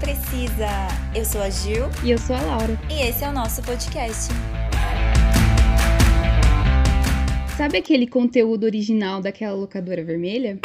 Precisa. Eu sou a Gil. E eu sou a Laura. E esse é o nosso podcast. Sabe aquele conteúdo original daquela locadora vermelha?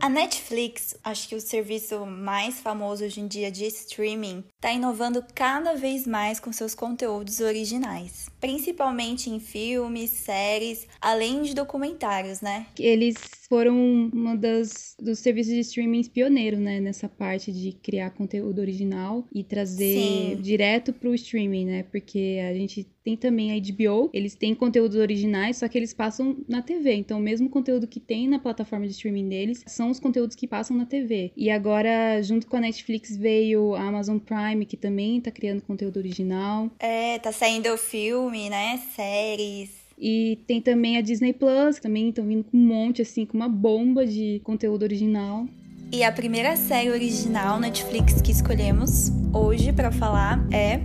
A Netflix, acho que o serviço mais famoso hoje em dia de streaming, está inovando cada vez mais com seus conteúdos originais, principalmente em filmes, séries, além de documentários, né? Eles foram uma das dos serviços de streaming pioneiro, né, nessa parte de criar conteúdo original e trazer Sim. direto pro streaming, né? Porque a gente tem também a HBO, eles têm conteúdos originais, só que eles passam na TV. Então, o mesmo conteúdo que tem na plataforma de streaming deles são os conteúdos que passam na TV. E agora, junto com a Netflix, veio a Amazon Prime, que também tá criando conteúdo original. É, tá saindo filme, né? Séries. E tem também a Disney Plus, que também estão vindo com um monte, assim, com uma bomba de conteúdo original. E a primeira série original Netflix que escolhemos hoje para falar é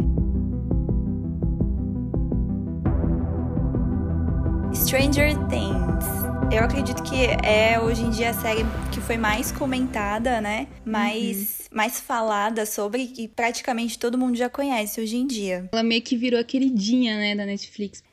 Stranger Things. Eu acredito que é hoje em dia a série que foi mais comentada, né? Mais, mais falada sobre e praticamente todo mundo já conhece hoje em dia. Ela meio que virou a queridinha, né, da Netflix.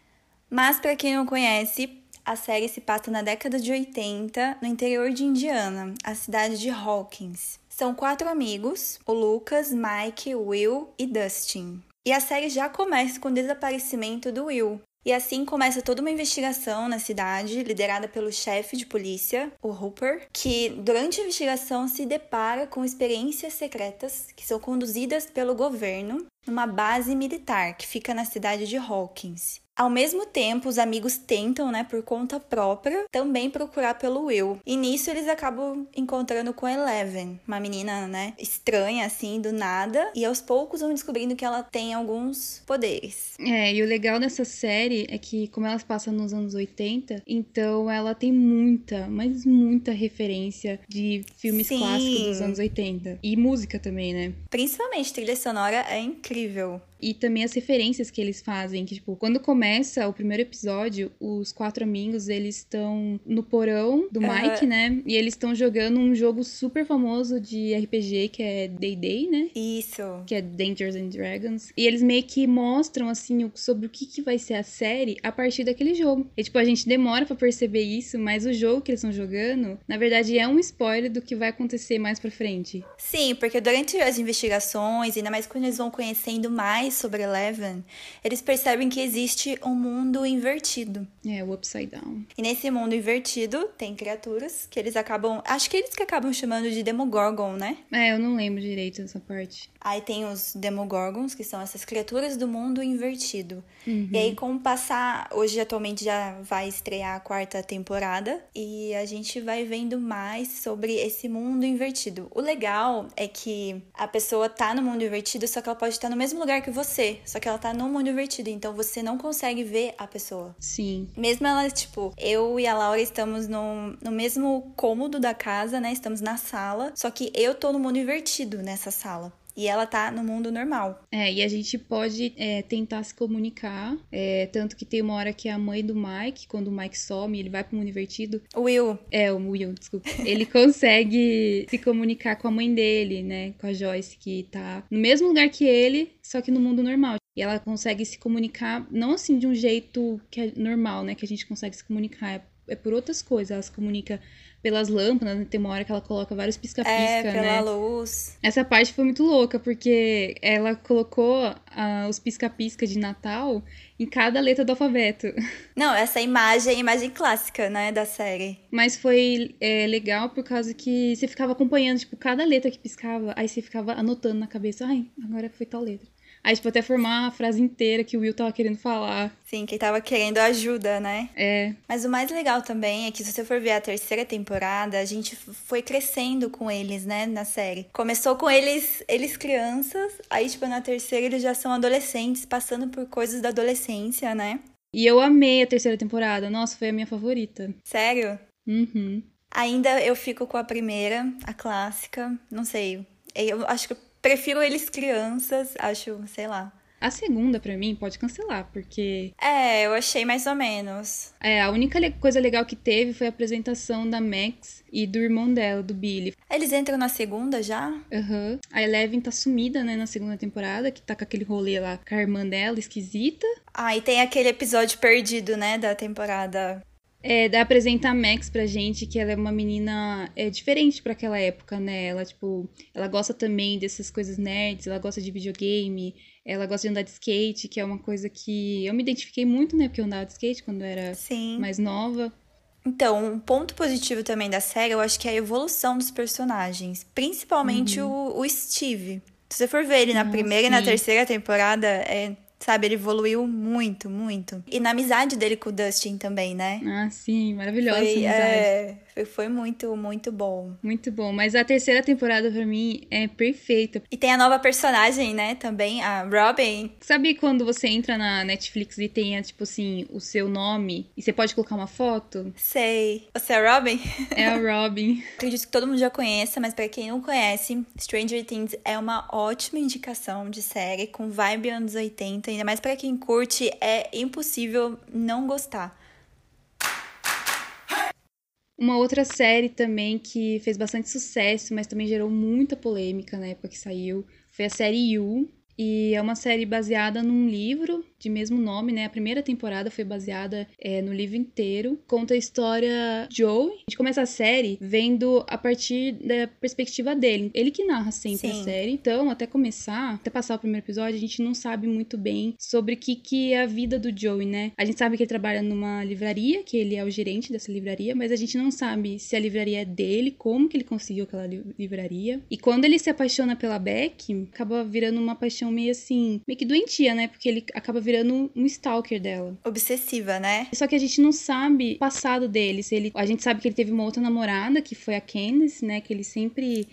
Mas para quem não conhece, a série se passa na década de 80, no interior de Indiana, a cidade de Hawkins. São quatro amigos: o Lucas, Mike, Will e Dustin. E a série já começa com o desaparecimento do Will. E assim começa toda uma investigação na cidade, liderada pelo chefe de polícia, o Hooper, que durante a investigação se depara com experiências secretas que são conduzidas pelo governo numa base militar que fica na cidade de Hawkins. Ao mesmo tempo, os amigos tentam, né, por conta própria, também procurar pelo Will. E nisso eles acabam encontrando com Eleven, uma menina, né, estranha assim, do nada, e aos poucos vão descobrindo que ela tem alguns poderes. É, e o legal dessa série é que, como elas passam nos anos 80, então ela tem muita, mas muita referência de filmes Sim. clássicos dos anos 80. E música também, né? Principalmente trilha sonora é incrível. E também as referências que eles fazem, que, tipo, quando começa o primeiro episódio, os quatro amigos, eles estão no porão do. Mike, né? E eles estão jogando um jogo super famoso de RPG, que é Day Day, né? Isso. que é Dangers and Dragons. E eles meio que mostram, assim, o- sobre o que, que vai ser a série a partir daquele jogo. E, tipo, a gente demora pra perceber isso, mas o jogo que eles estão jogando, na verdade, é um spoiler do que vai acontecer mais pra frente. Sim, porque durante as investigações, ainda mais quando eles vão conhecendo mais sobre Eleven, eles percebem que existe um mundo invertido. É, o Upside Down. E nesse mundo invertido tem criaturas que eles acabam. Acho que eles que acabam chamando de Demogorgon, né? É, eu não lembro direito dessa parte. Aí tem os Demogorgons, que são essas criaturas do mundo invertido. E aí, com o passar, hoje atualmente já vai estrear a quarta temporada e a gente vai vendo mais sobre esse mundo invertido. O legal é que a pessoa tá no mundo invertido, só que ela pode estar no mesmo lugar que você, só que ela tá no mundo invertido, então você não consegue ver a pessoa. Sim. Mesmo ela, tipo, eu e a Laura estamos no, no mesmo cômodo da casa, né? Estamos na sala, só que eu tô no mundo invertido nessa sala. E ela tá no mundo normal. É, e a gente pode é, tentar se comunicar. é, tanto que tem uma hora que a mãe do Mike, quando o Mike some, ele vai pro mundo invertido. Will, É, o Will, desculpa. Ele consegue se comunicar com a mãe dele, né? Com a Joyce, que tá no mesmo lugar que ele, só que no mundo normal. E ela consegue se comunicar, não assim de um jeito que é normal, né? Que a gente consegue se comunicar. É, é por outras coisas. Ela se comunica pelas lâmpadas, né? tem uma hora que ela coloca vários pisca-pisca, é, pela né? luz. Essa parte foi muito louca, porque ela colocou ah, os pisca-pisca de Natal em cada letra do alfabeto. Não, essa imagem é imagem clássica, né, da série. Mas foi é, legal por causa que você ficava acompanhando, tipo, cada letra que piscava, aí você ficava anotando na cabeça, ai, agora foi tal letra. Aí, tipo, até formar a frase inteira que o Will tava querendo falar. Sim, quem tava querendo ajuda, né? É, Mas o mais legal também é que se você for ver a terceira temporada, a gente foi crescendo com eles, né, na série. Começou com eles, eles crianças, aí tipo na terceira eles já são adolescentes, passando por coisas da adolescência, né? e eu amei a terceira temporada. Nossa, foi a minha favorita. Sério? Uhum. Ainda eu fico com a primeira, a clássica, não sei. Eu acho que prefiro eles crianças, acho, sei lá. A segunda, para mim, pode cancelar, porque. É, eu achei mais ou menos. É, a única le coisa legal que teve foi a apresentação da Max e do irmão dela, do Billy. Eles entram na segunda já? Aham. Uhum. A Eleven tá sumida, né, na segunda temporada, que tá com aquele rolê lá com a irmã dela, esquisita. Ah, e tem aquele episódio perdido, né, da temporada é, dá apresentar a Max pra gente, que ela é uma menina é, diferente para aquela época, né? Ela, tipo, ela gosta também dessas coisas nerds, ela gosta de videogame, ela gosta de andar de skate, que é uma coisa que eu me identifiquei muito, né? Porque eu andava de skate quando eu era Sim. mais nova. Então, um ponto positivo também da série, eu acho que é a evolução dos personagens. Principalmente uhum. o, o Steve. Se você for ver ele na primeira sim. e na terceira temporada, é Sabe, ele evoluiu muito, muito. E na amizade dele com o Dustin também, né? Ah, sim, maravilhosa Foi, amizade. É, foi muito, muito bom. Muito bom. Mas a terceira temporada, pra mim, é perfeita. E tem a nova personagem, né? Também, a Robin. Sabe quando você entra na Netflix e tem, tipo assim, o seu nome e você pode colocar uma foto? Sei. Você é a Robin? É a Robin. Acredito que todo mundo já conheça, mas para quem não conhece, Stranger Things é uma ótima indicação de série com vibe anos 80. Ainda mais para quem curte, é impossível não gostar. Uma outra série também que fez bastante sucesso, mas também gerou muita polêmica na época que saiu, foi a série You. E é uma série baseada num livro de mesmo nome, né? A primeira temporada foi baseada é, no livro inteiro. Conta a história de Joey. A gente começa a série vendo a partir da perspectiva dele. Ele que narra sempre Sim. a série. Então, até começar, até passar o primeiro episódio, a gente não sabe muito bem sobre o que, que é a vida do Joey, né? A gente sabe que ele trabalha numa livraria, que ele é o gerente dessa livraria, mas a gente não sabe se a livraria é dele, como que ele conseguiu aquela livraria. E quando ele se apaixona pela Beck, acaba virando uma paixão meio assim, meio que doentia, né? Porque ele acaba virando virando um stalker dela. Obsessiva, né? Só que a gente não sabe o passado dele. Se ele, a gente sabe que ele teve uma outra namorada, que foi a Candice, né? Que ele sempre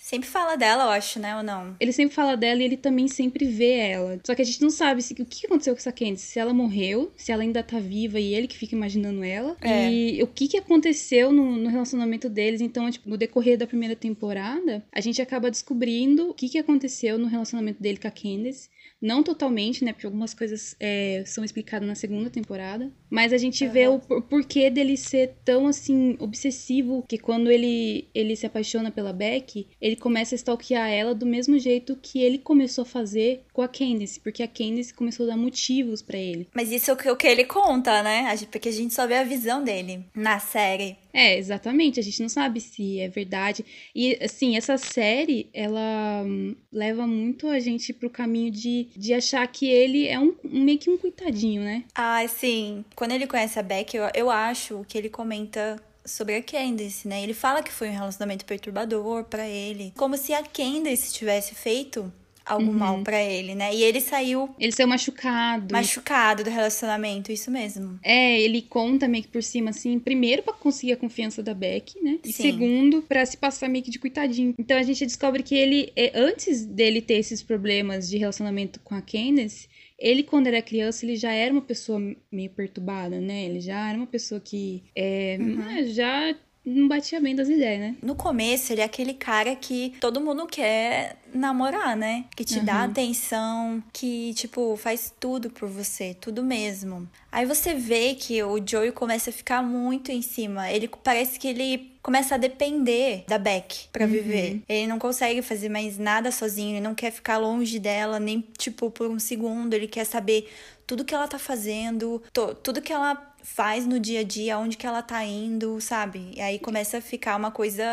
Sempre fala dela, eu acho, né? Ou não? Ele sempre fala dela e ele também sempre vê ela. Só que a gente não sabe se, o que aconteceu com essa Candice. Se ela morreu, se ela ainda tá viva e ele que fica imaginando ela. É. E o que, que aconteceu no, no, relacionamento deles. Então, tipo, no decorrer da primeira temporada, a gente acaba descobrindo o que, que aconteceu no relacionamento dele com a Candice. Não totalmente, né? Porque algumas coisas é, são explicadas na segunda temporada. Mas a gente uhum. vê o porquê dele ser tão, assim, obsessivo. Que quando ele, ele se apaixona pela Beck, ele começa a stalkear ela do mesmo jeito que ele começou a fazer com a Candice. Porque a Candice começou a dar motivos para ele. Mas isso é o que ele conta, né? Porque a gente só vê a visão dele na série. É, exatamente. A gente não sabe se é verdade. E, assim, essa série, ela hum, leva muito a gente pro caminho de, de achar que ele é um, meio que um coitadinho, né? Ah, sim. Quando ele conhece a Beck, eu, eu acho que ele comenta sobre a Candice, né? Ele fala que foi um relacionamento perturbador para ele, como se a Candice tivesse feito algo uhum. mal para ele, né? E ele saiu. Ele saiu machucado. Machucado do relacionamento, isso mesmo. É, ele conta meio que por cima, assim, primeiro para conseguir a confiança da Beck, né? E Sim. segundo, para se passar meio que de coitadinho. Então a gente descobre que ele, é, antes dele ter esses problemas de relacionamento com a Candace, ele, quando era criança, ele já era uma pessoa meio perturbada, né? Ele já era uma pessoa que é, uhum. já não batia bem das ideias, né? No começo, ele é aquele cara que todo mundo quer namorar, né? Que te uhum. dá atenção, que, tipo, faz tudo por você, tudo mesmo. Aí você vê que o Joey começa a ficar muito em cima. Ele parece que ele começa a depender da Beck para uhum. viver. Ele não consegue fazer mais nada sozinho, ele não quer ficar longe dela, nem, tipo, por um segundo. Ele quer saber tudo que ela tá fazendo, tudo que ela faz no dia a dia, onde que ela tá indo, sabe? E aí começa a ficar uma coisa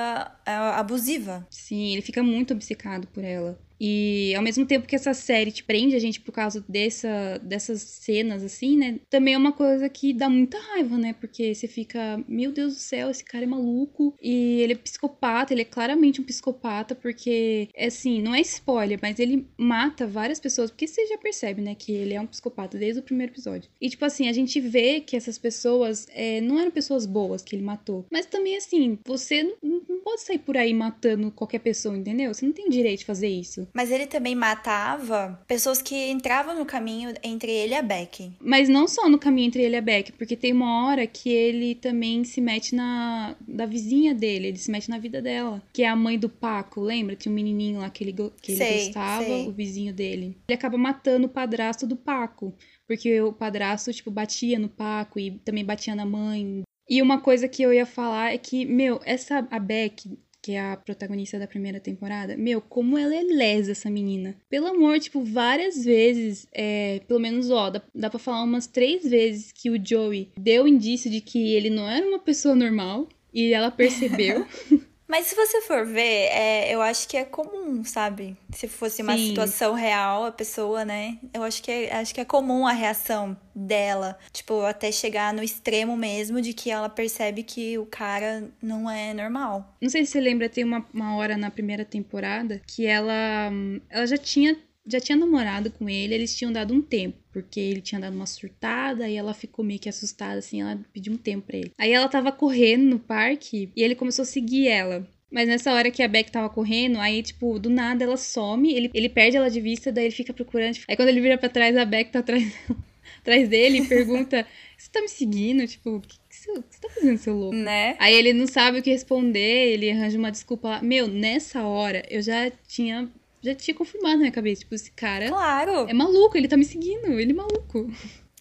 uh, abusiva. Sim, ele fica muito obcecado por ela. E ao mesmo tempo que essa série te prende a gente por causa dessa, dessas cenas, assim, né? Também é uma coisa que dá muita raiva, né? Porque você fica, meu Deus do céu, esse cara é maluco. E ele é psicopata, ele é claramente um psicopata, porque, assim, não é spoiler, mas ele mata várias pessoas. Porque você já percebe, né? Que ele é um psicopata desde o primeiro episódio. E, tipo assim, a gente vê que essas pessoas é, não eram pessoas boas que ele matou. Mas também, assim, você não, não pode sair por aí matando qualquer pessoa, entendeu? Você não tem direito de fazer isso. Isso. Mas ele também matava pessoas que entravam no caminho entre ele e a Beck. Mas não só no caminho entre ele e a Beck, porque tem uma hora que ele também se mete na da vizinha dele, ele se mete na vida dela, que é a mãe do Paco, lembra? Tinha um menininho lá que ele, que ele Sei, gostava, sei. o vizinho dele. Ele acaba matando o padrasto do Paco, porque o padrasto, tipo, batia no Paco e também batia na mãe. E uma coisa que eu ia falar é que, meu, essa a Beck, que é a protagonista da primeira temporada, meu, como ela é lesa, essa menina. Pelo amor, tipo, várias vezes, é, pelo menos, ó, dá, dá pra falar umas três vezes que o Joey deu indício de que ele não era uma pessoa normal. E ela percebeu. Mas se você for ver, é, eu acho que é comum, sabe? Se fosse uma Sim. situação real, a pessoa, né? Eu acho que, é, acho que é comum a reação dela. Tipo, até chegar no extremo mesmo de que ela percebe que o cara não é normal. Não sei se você lembra, tem uma, uma hora na primeira temporada que ela, hum, ela já tinha já tinha namorado com ele, eles tinham dado um tempo, porque ele tinha dado uma surtada e ela ficou meio que assustada, assim, ela pediu um tempo pra ele. Aí ela tava correndo no parque e ele começou a seguir ela. Mas nessa hora que a Beck tava correndo, aí, tipo, do nada ela some, ele, ele perde ela de vista, daí ele fica procurando. Aí quando ele vira pra trás, a Beck tá atrás, atrás dele e pergunta: Você tá me seguindo? Tipo, o que, que você tá fazendo, seu louco? Né? Aí ele não sabe o que responder, ele arranja uma desculpa lá. Meu, nessa hora eu já tinha. Já tinha confirmado na minha cabeça. Tipo, esse cara Claro. é maluco, ele tá me seguindo, ele é maluco.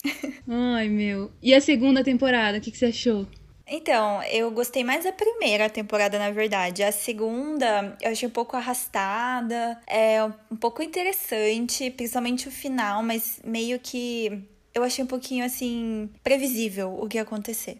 Ai, meu. E a segunda temporada, o que, que você achou? Então, eu gostei mais da primeira temporada, na verdade. A segunda eu achei um pouco arrastada, é um pouco interessante, principalmente o final, mas meio que eu achei um pouquinho assim previsível o que ia acontecer.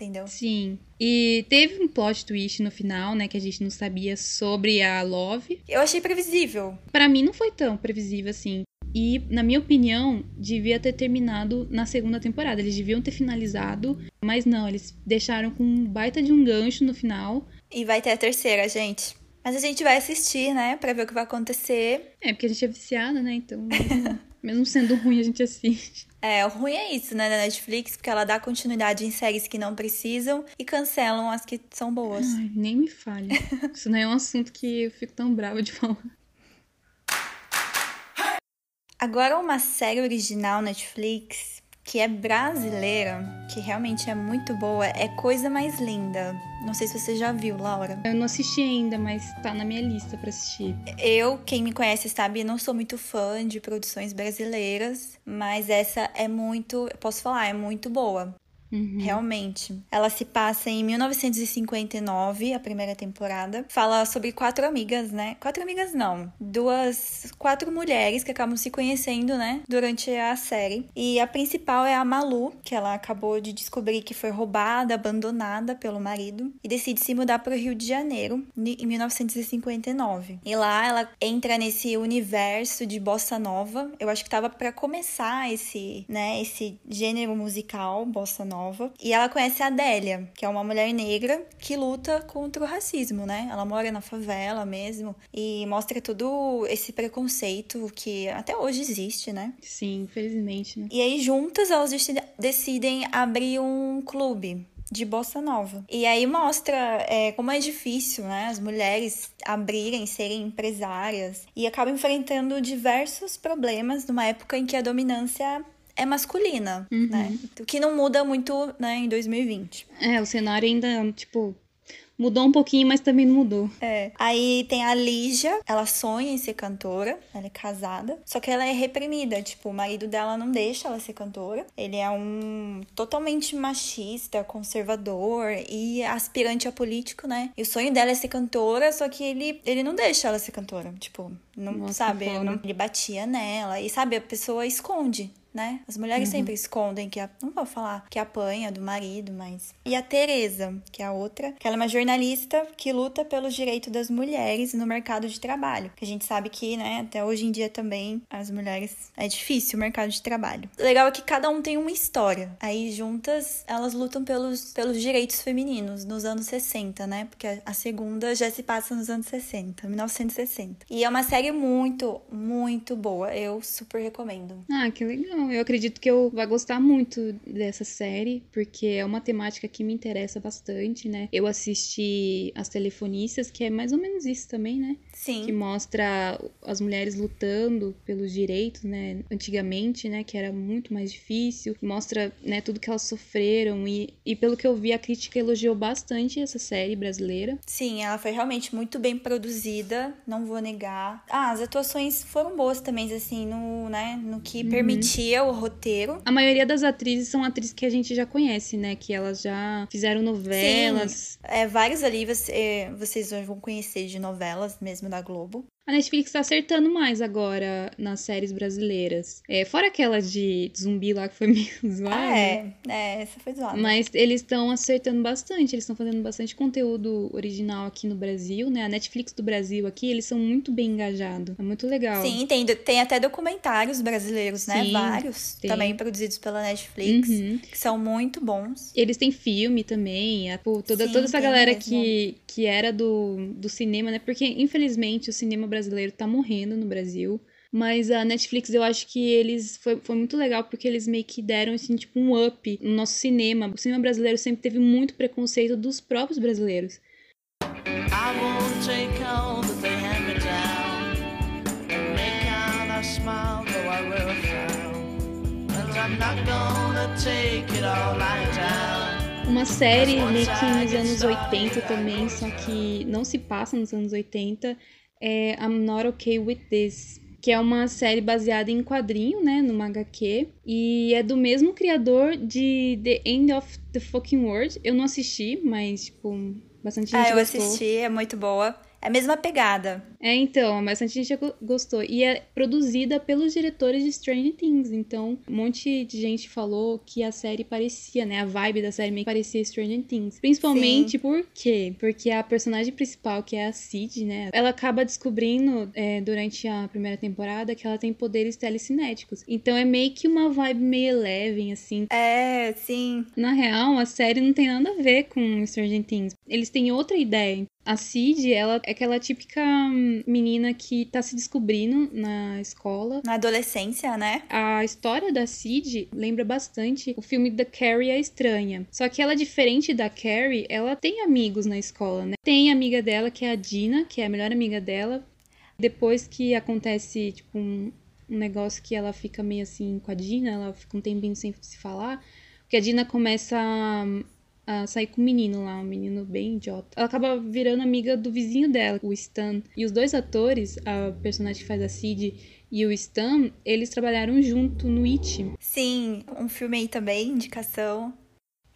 Entendeu? Sim. E teve um plot twist no final, né, que a gente não sabia sobre a Love. Eu achei previsível. Pra mim não foi tão previsível assim. E, na minha opinião, devia ter terminado na segunda temporada. Eles deviam ter finalizado, mas não, eles deixaram com um baita de um gancho no final. E vai ter a terceira, gente. Mas a gente vai assistir, né, pra ver o que vai acontecer. É, porque a gente é viciada, né? Então, mesmo, sendo ruim, a gente assiste. É, o ruim é isso, né, da Netflix, porque ela dá continuidade em séries que não precisam e cancelam as que são boas. Ai, nem me fale. Isso não é um assunto que eu fico tão brava de falar. Agora uma série original Netflix que é brasileira, que realmente é muito boa, é Coisa Mais Linda. Não sei se você já viu, Laura. Eu não assisti ainda, mas tá na minha lista pra assistir. Eu, quem me conhece sabe, não sou muito fã de produções brasileiras, mas essa é muito, eu posso falar, é muito boa. Uhum. Realmente. Ela se passa em 1959, a primeira temporada. Fala sobre quatro amigas, né? Quatro amigas não. Duas. Quatro mulheres que acabam se conhecendo, né? Durante a série. E a principal é a Malu, que ela acabou de descobrir que foi roubada, abandonada pelo marido. E decide se mudar para o Rio de Janeiro, em 1959. E lá ela entra nesse universo de bossa nova. Eu acho que tava para começar esse, né? Esse gênero musical, bossa nova nova. E ela conhece a Adélia, que é uma mulher negra que luta contra o racismo, né? Ela mora na favela mesmo e mostra todo esse preconceito que até hoje existe, né? Sim, infelizmente, né? E aí, juntas, elas decidem abrir um clube de bossa nova. E aí mostra é, como é difícil, né, as mulheres abrirem, serem empresárias e acabam enfrentando diversos problemas numa época em que a dominância é masculina, Uhum. né? O que não muda muito, né, em 2020. É, o cenário ainda, tipo, mudou um pouquinho, mas também não mudou. É. Aí tem a Lígia, ela sonha em ser cantora, ela é casada, só que ela é reprimida, tipo, o marido dela não deixa ela ser cantora. Ele é um totalmente machista, conservador e aspirante a político, né? E o sonho dela é ser cantora, só que ele, ele não deixa ela ser cantora, tipo, não Nossa, sabe, não- ele batia nela e sabe, a pessoa esconde. Né? As mulheres sempre escondem que a, não vou falar que apanha do marido, mas e a Teresa, que é a outra, que ela é uma jornalista que luta pelos direitos das mulheres no mercado de trabalho. Que a gente sabe que, né, até hoje em dia também as mulheres é difícil o mercado de trabalho. O legal é que cada um tem uma história. Aí juntas elas lutam pelos, pelos direitos femininos nos anos 60, né? Porque a, a segunda já se passa nos anos 60, 1960. E é uma série muito, muito boa. Eu super recomendo. Ah, que legal. Então, eu acredito que eu vou gostar muito dessa série, porque é uma temática que me interessa bastante, né? Eu assisti As Telefonistas, que é mais ou menos isso também, né? Sim. Que mostra as mulheres lutando pelos direitos, né? Antigamente, né? Que era muito mais difícil. Mostra, né, tudo que elas sofreram. E, e pelo que eu vi, a crítica elogiou bastante essa série brasileira. Sim, ela foi realmente muito bem produzida, não vou negar. Ah, as atuações foram boas também, assim, no, né, no que uhum. O roteiro. A maioria das atrizes são atrizes que a gente já conhece, né? Que elas já fizeram novelas. Sim, é, vários ali você, é, vocês vão conhecer de novelas mesmo da Globo. A Netflix tá acertando mais agora nas séries brasileiras. É, fora aquela de zumbi lá que foi meio zoada. Ah, é, é, essa foi zoada. Mas eles estão acertando bastante, eles estão fazendo bastante conteúdo original aqui no Brasil, né? A Netflix do Brasil aqui, eles são muito bem engajados. É muito legal. Sim, tem, tem até documentários brasileiros, né? Sim, Vários. Tem. Também produzidos pela Netflix, uhum. que são muito bons. Eles têm filme também. É, pô, toda, Sim, toda essa galera que, que era do, do cinema, né? Porque, infelizmente, o cinema brasileiro brasileiro tá morrendo no Brasil. Mas a Netflix, eu acho que eles. Foi, foi muito legal porque eles meio que deram, assim, tipo, um up no nosso cinema. O cinema brasileiro sempre teve muito preconceito dos próprios brasileiros. Uma série meio que nos anos 80 também, só que não se passa nos anos 80 é I'm Not Okay With This, que é uma série baseada em quadrinho, né, numa HQ, e é do mesmo criador de The End of the Fucking World. Eu não assisti, mas, tipo, bastante gente Ah, eu gostou. assisti, é muito boa. É a mesma pegada. É, então, bastante gente gostou. E é produzida pelos diretores de Stranger Things. Então, um monte de gente falou que a série parecia, né? A vibe da série meio que parecia Stranger Things. Principalmente Sim. por quê? Porque a personagem principal, que é a Cid, né? Ela acaba descobrindo é, durante a primeira temporada que ela tem poderes telecinéticos. Então é meio que uma vibe meio Eleven, assim. É, sim. Na real, a série não tem nada a ver com Stranger Things. Eles têm outra ideia. A Cid, ela é aquela típica menina que tá se descobrindo na escola. Na adolescência, né? A história da Cid lembra bastante o filme da Carrie a Estranha. Só que ela, diferente da Carrie, ela tem amigos na escola, né? Tem amiga dela que é a Dina, que é a melhor amiga dela. Depois que acontece, tipo, um, um negócio que ela fica meio assim com a Dina, ela fica um tempinho sem se falar. Porque a Dina começa a a sair com um menino lá, um menino bem idiota. Ela acaba virando amiga do vizinho dela, o Stan. E os dois atores, a personagem que faz a Cid e o Stan, eles trabalharam junto no It. Sim, um filme aí também, indicação.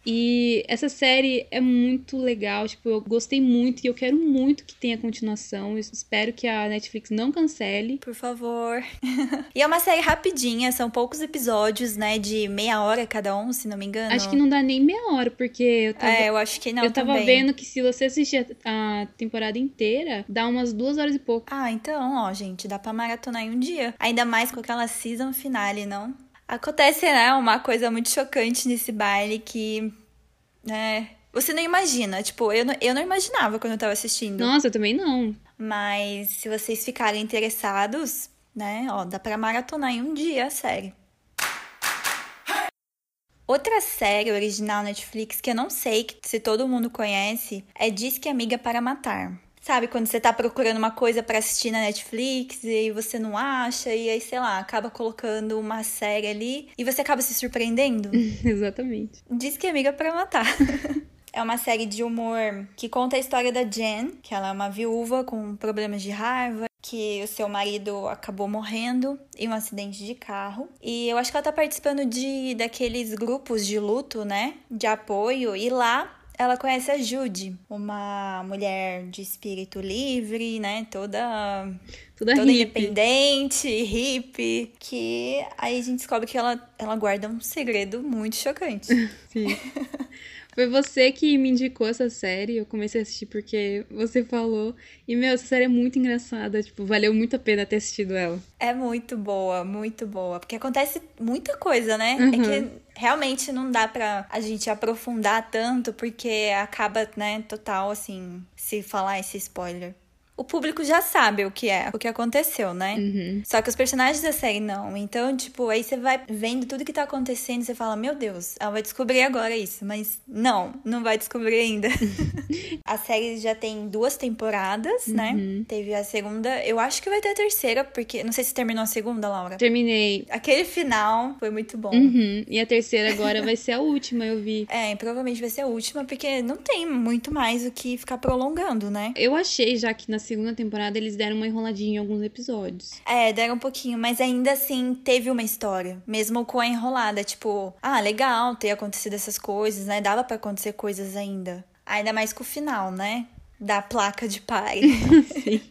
E essa série é muito legal, tipo, eu gostei muito e eu quero muito que tenha continuação. Eu espero que a Netflix não cancele. Por favor. e é uma série rapidinha, são poucos episódios, né, de meia hora cada um, se não me engano. Acho que não dá nem meia hora, porque eu tava... É, eu acho que não Eu tava também. vendo que se você assistir a temporada inteira, dá umas duas horas e pouco. Ah, então, ó, gente, dá pra maratonar em um dia. Ainda mais com aquela season finale, não? Acontece, né, uma coisa muito chocante nesse baile que, né, você não imagina. Tipo, eu não, eu não imaginava quando eu tava assistindo. Nossa, eu também não. Mas se vocês ficarem interessados, né, ó, dá pra maratonar em um dia a série. Outra série original Netflix que eu não sei se todo mundo conhece é Diz que Amiga para Matar. Sabe, quando você tá procurando uma coisa para assistir na Netflix e você não acha, e aí, sei lá, acaba colocando uma série ali e você acaba se surpreendendo? Exatamente. Diz que é amiga para matar. É uma série de humor que conta a história da Jen, que ela é uma viúva com problemas de raiva, que o seu marido acabou morrendo em um acidente de carro. E eu acho que ela tá participando de daqueles grupos de luto, né? De apoio. E lá ela conhece a Jude, uma mulher de espírito livre, né? Toda, toda, toda hippie. independente, hippie. Que aí a gente descobre que ela, ela guarda um segredo muito chocante. Sim. Foi você que me indicou essa série. Eu comecei a assistir porque você falou. E, meu, essa série é muito engraçada. Tipo, valeu muito a pena ter assistido ela. É muito boa, muito boa. Porque acontece muita coisa, né? Uhum. É que realmente não dá pra a gente aprofundar tanto, porque acaba, né, total, assim, se falar esse spoiler. O público já sabe o que é, o que aconteceu, né? Uhum. Só que os personagens da série não. Então, tipo, aí você vai vendo tudo que tá acontecendo e você fala, meu Deus, ela vai descobrir agora isso. Mas não, não vai descobrir ainda. a série já tem duas temporadas, né? Uhum. Teve a segunda, eu acho que vai ter a terceira, porque. Não sei se terminou a segunda, Laura. Terminei. Aquele final foi muito bom. Uhum. E a terceira agora vai ser a última, eu vi. É, provavelmente vai ser a última, porque não tem muito mais o que ficar prolongando, né? Eu achei já que na segunda temporada eles deram uma enroladinha em alguns episódios. É, deram um pouquinho, mas ainda assim teve uma história. Mesmo com a enrolada, tipo, ah, legal ter acontecido essas coisas, né? Dava pra acontecer coisas ainda. Ainda mais com o final, né? Da placa de pai. Sim.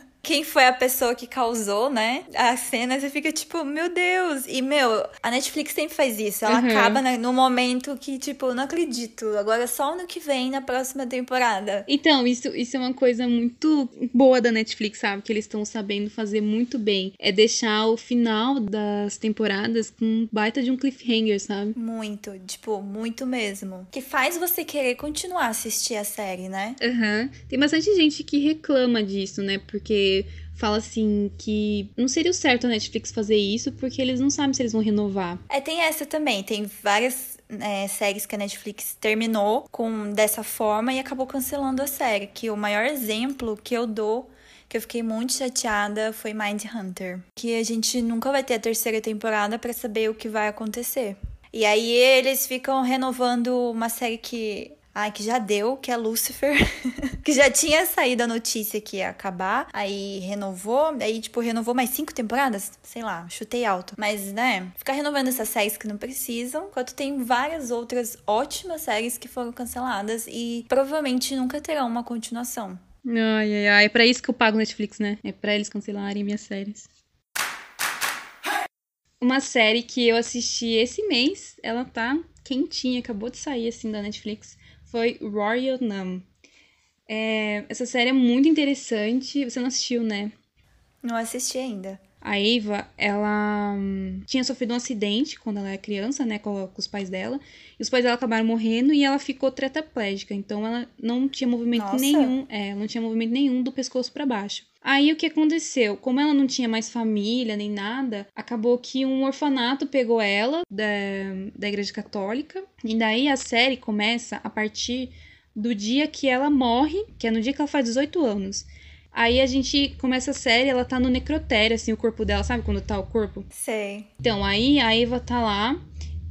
Quem foi a pessoa que causou, né? A cena, você fica tipo, meu Deus. E, meu, a Netflix sempre faz isso. Ela Uhum. acaba né, no momento que, tipo, não acredito. Agora só ano que vem, na próxima temporada. Então, isso, isso é uma coisa muito boa da Netflix, sabe? Que eles estão sabendo fazer muito bem. É deixar o final das temporadas com um baita de um cliffhanger, sabe? Muito, tipo, muito mesmo. Que faz você querer continuar a assistir a série, né? Aham. Tem bastante gente que reclama disso, né? Porque fala assim que não seria o certo a Netflix fazer isso porque eles não sabem se eles vão renovar. É, tem essa também. Tem várias é, séries que a Netflix terminou com dessa forma e acabou cancelando a série. Que o maior exemplo que eu dou, que eu fiquei muito chateada, foi Mind Hunter. Que a gente nunca vai ter a terceira temporada pra saber o que vai acontecer. E aí eles ficam renovando uma série que. Ai, que já deu, que é Lucifer. que já tinha saído a notícia que ia acabar. Aí renovou. Aí, tipo, renovou mais cinco temporadas? Sei lá, chutei alto. Mas, né, ficar renovando essas séries que não precisam. Enquanto tem várias outras ótimas séries que foram canceladas e provavelmente nunca terão uma continuação. Ai, ai, ai. É pra isso que eu pago Netflix, né? É pra eles cancelarem minhas séries. Uma série que eu assisti esse mês, ela tá quentinha, acabou de sair assim da Netflix, foi Royal Numb. É, essa série é muito interessante. Você não assistiu, né? Não assisti ainda. A Eva, ela hum, tinha sofrido um acidente quando ela era criança, né, com, com os pais dela. E os pais dela acabaram morrendo e ela ficou tetraplégica. Então ela não tinha movimento Nossa. nenhum, é, não tinha movimento nenhum do pescoço para baixo. Aí o que aconteceu? Como ela não tinha mais família nem nada, acabou que um orfanato pegou ela da, da igreja católica. E daí a série começa a partir do dia que ela morre, que é no dia que ela faz 18 anos. Aí a gente começa a série, ela tá no necrotério, assim, o corpo dela, sabe quando tá o corpo? Sei. Então, aí a Eva tá lá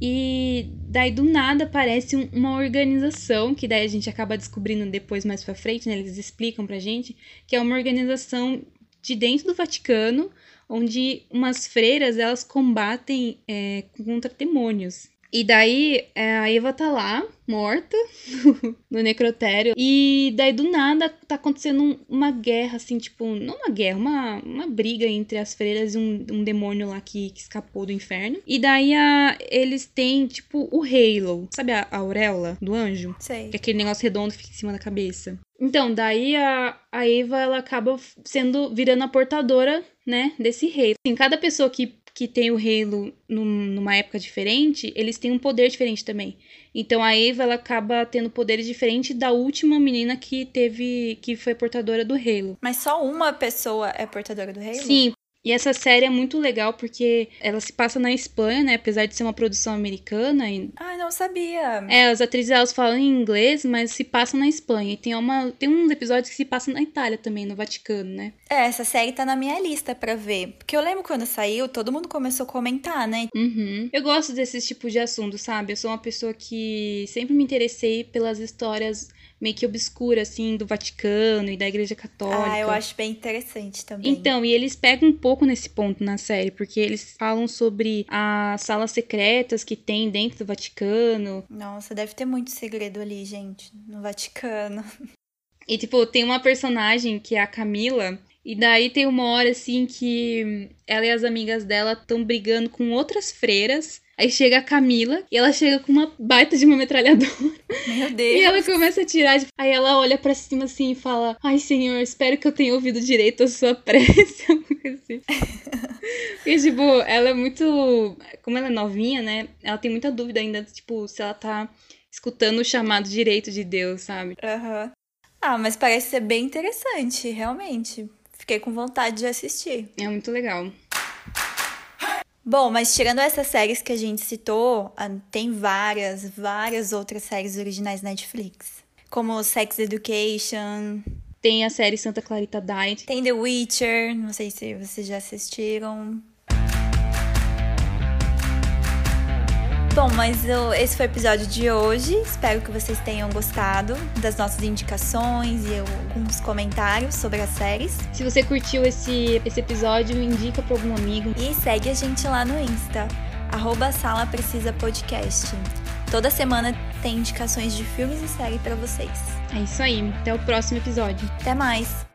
e daí do nada aparece um- uma organização, que daí a gente acaba descobrindo depois mais pra frente, né? Eles explicam pra gente, que é uma organização de dentro do Vaticano, onde umas freiras, elas combatem é, contra demônios. E daí é, a Eva tá lá, morta, no necrotério. E daí do nada tá acontecendo um- uma guerra, assim, tipo, não uma guerra, uma, uma briga entre as freiras e um, um demônio lá que, que escapou do inferno. E daí a, eles têm, tipo, o Halo. Sabe a, a auréola do anjo? Sei. Que é aquele negócio redondo que fica em cima da cabeça. Então, daí a, a Eva, ela acaba sendo, virando a portadora, né, desse Halo. Assim, cada pessoa que, que tem o Halo num- numa época diferente, eles têm um poder diferente também. Então, a Eva, ela acaba tendo poderes diferentes da última menina que teve, que foi portadora do Halo. Mas só uma pessoa é portadora do Halo? Sim. E essa série é muito legal porque ela se passa na Espanha, né? Apesar de ser uma produção americana. E, Ah, não sabia. é, as atrizes elas falam em inglês, mas se passam na Espanha. E tem, uma, tem uns episódios que se passam na Itália também, no Vaticano, né? É, essa série tá na minha lista pra ver. Porque eu lembro quando saiu, todo mundo começou a comentar, né? Uhum. Eu gosto desses tipos de assunto, sabe? Eu sou uma pessoa que sempre me interessei pelas histórias meio que obscuras, assim, do Vaticano e da Igreja Católica. Ah, eu acho bem interessante também. Então, e eles pegam um pouco nesse ponto na série, porque eles falam sobre as salas secretas que tem dentro do Vaticano. Nossa, deve ter muito segredo ali, gente, no Vaticano. E, tipo, tem uma personagem que é a Camila. E daí tem uma hora, assim, que ela e as amigas dela estão brigando com outras freiras. Aí chega a Camila e ela chega com uma baita de uma metralhadora. Meu E Deus. ela começa a tirar. de- Aí ela olha pra cima assim e fala: Ai, senhor, espero que eu tenha ouvido direito a sua prece. coisa assim. E, tipo, ela é muito. Como ela é novinha, né? Ela tem muita dúvida ainda, tipo, se ela tá escutando o chamado direito de Deus, sabe? Aham. Ah, mas parece ser bem interessante, realmente. Fiquei com vontade de assistir. É muito legal. Bom, mas tirando essas séries que a gente citou, ah, tem várias, várias outras séries originais Netflix. Como Sex Education. Tem a série Santa Clarita Diet. Tem The Witcher, não sei se vocês já assistiram. Bom, mas eu, esse foi o episódio de hoje. Espero que vocês tenham gostado das nossas indicações e alguns comentários sobre as séries. Se você curtiu esse, esse episódio, indica para algum amigo. E segue a gente lá no Insta, arroba Sala Precisa Podcast. Toda semana tem indicações de filmes e séries para vocês. É isso aí. Até o próximo episódio. Até mais!